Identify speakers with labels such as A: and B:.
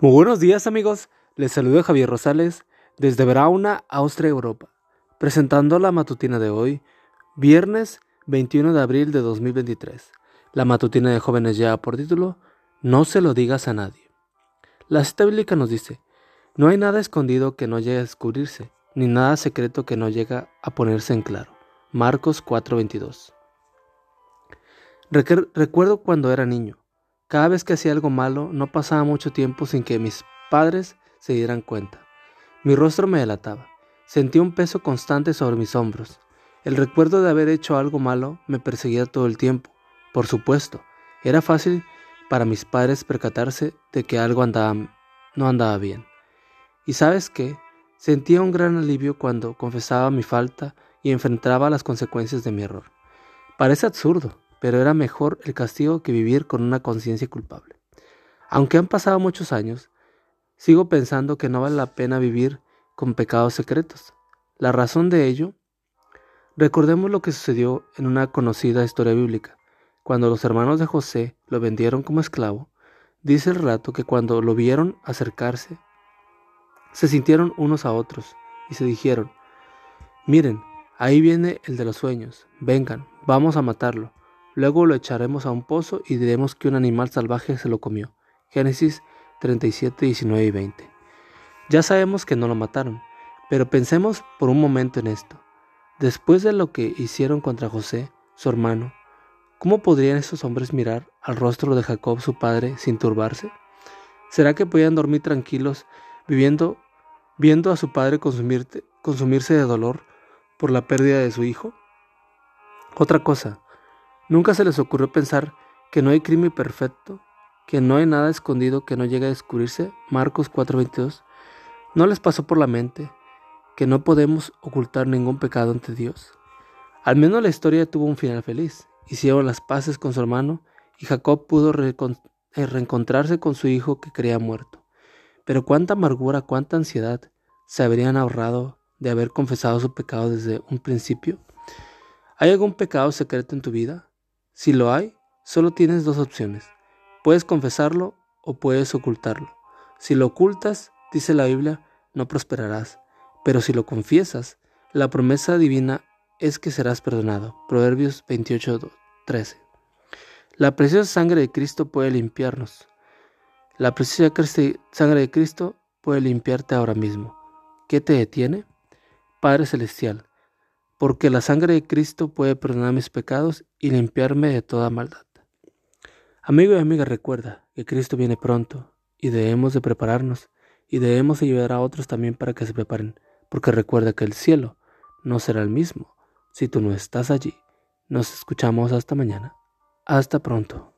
A: Muy buenos días amigos, les saludo Javier Rosales desde Brauna, Austria, Europa, presentando la matutina de hoy, viernes 21 de abril de 2023. La matutina de jóvenes ya por título, No se lo digas a nadie. La cita bíblica nos dice, no hay nada escondido que no llegue a descubrirse, ni nada secreto que no llegue a ponerse en claro. Marcos 4:22. Recuerdo cuando era niño. Cada vez que hacía algo malo, no pasaba mucho tiempo sin que mis padres se dieran cuenta. Mi rostro me delataba. Sentía un peso constante sobre mis hombros. El recuerdo de haber hecho algo malo me perseguía todo el tiempo. Por supuesto, era fácil para mis padres percatarse de que algo no andaba bien. Y sabes qué, sentía un gran alivio cuando confesaba mi falta y enfrentaba las consecuencias de mi error. Parece absurdo, pero era mejor el castigo que vivir con una conciencia culpable. Aunque han pasado muchos años, sigo pensando que no vale la pena vivir con pecados secretos. La razón de ello, recordemos lo que sucedió en una conocida historia bíblica. Cuando los hermanos de José lo vendieron como esclavo, dice el relato que cuando lo vieron acercarse, se sintieron unos a otros y se dijeron, miren, ahí viene el de los sueños, vengan, vamos a matarlo Luego lo echaremos a un pozo y diremos que un animal salvaje se lo comió. Génesis 37, 19 y 20. Ya sabemos que no lo mataron, pero pensemos por un momento en esto. Después de lo que hicieron contra José, su hermano, ¿cómo podrían esos hombres mirar al rostro de Jacob, su padre, sin turbarse? ¿Será que podían dormir tranquilos viviendo, viendo a su padre consumirse de dolor por la pérdida de su hijo? Otra cosa, Nunca se les ocurrió pensar que no hay crimen perfecto, que no hay nada escondido que no llegue a descubrirse. Marcos 4:22. No les pasó por la mente que no podemos ocultar ningún pecado ante Dios. Al menos la historia tuvo un final feliz. Hicieron las paces con su hermano y Jacob pudo eh, reencontrarse con su hijo que creía muerto. Pero cuánta amargura, cuánta ansiedad se habrían ahorrado de haber confesado su pecado desde un principio. ¿Hay algún pecado secreto en tu vida? Si lo hay, solo tienes dos opciones. Puedes confesarlo o puedes ocultarlo. Si lo ocultas, dice la Biblia, no prosperarás. Pero si lo confiesas, la promesa divina es que serás perdonado. Proverbios 28, 13. La preciosa sangre de Cristo puede limpiarnos. La preciosa sangre de Cristo puede limpiarte ahora mismo. ¿Qué te detiene? Padre Celestial, porque la sangre de Cristo puede perdonar mis pecados y limpiarme de toda maldad. Amigo y amiga, recuerda que Cristo viene pronto y debemos de prepararnos y debemos ayudar a otros también para que se preparen, porque recuerda que el cielo no será el mismo si tú no estás allí. Nos escuchamos hasta mañana. Hasta pronto.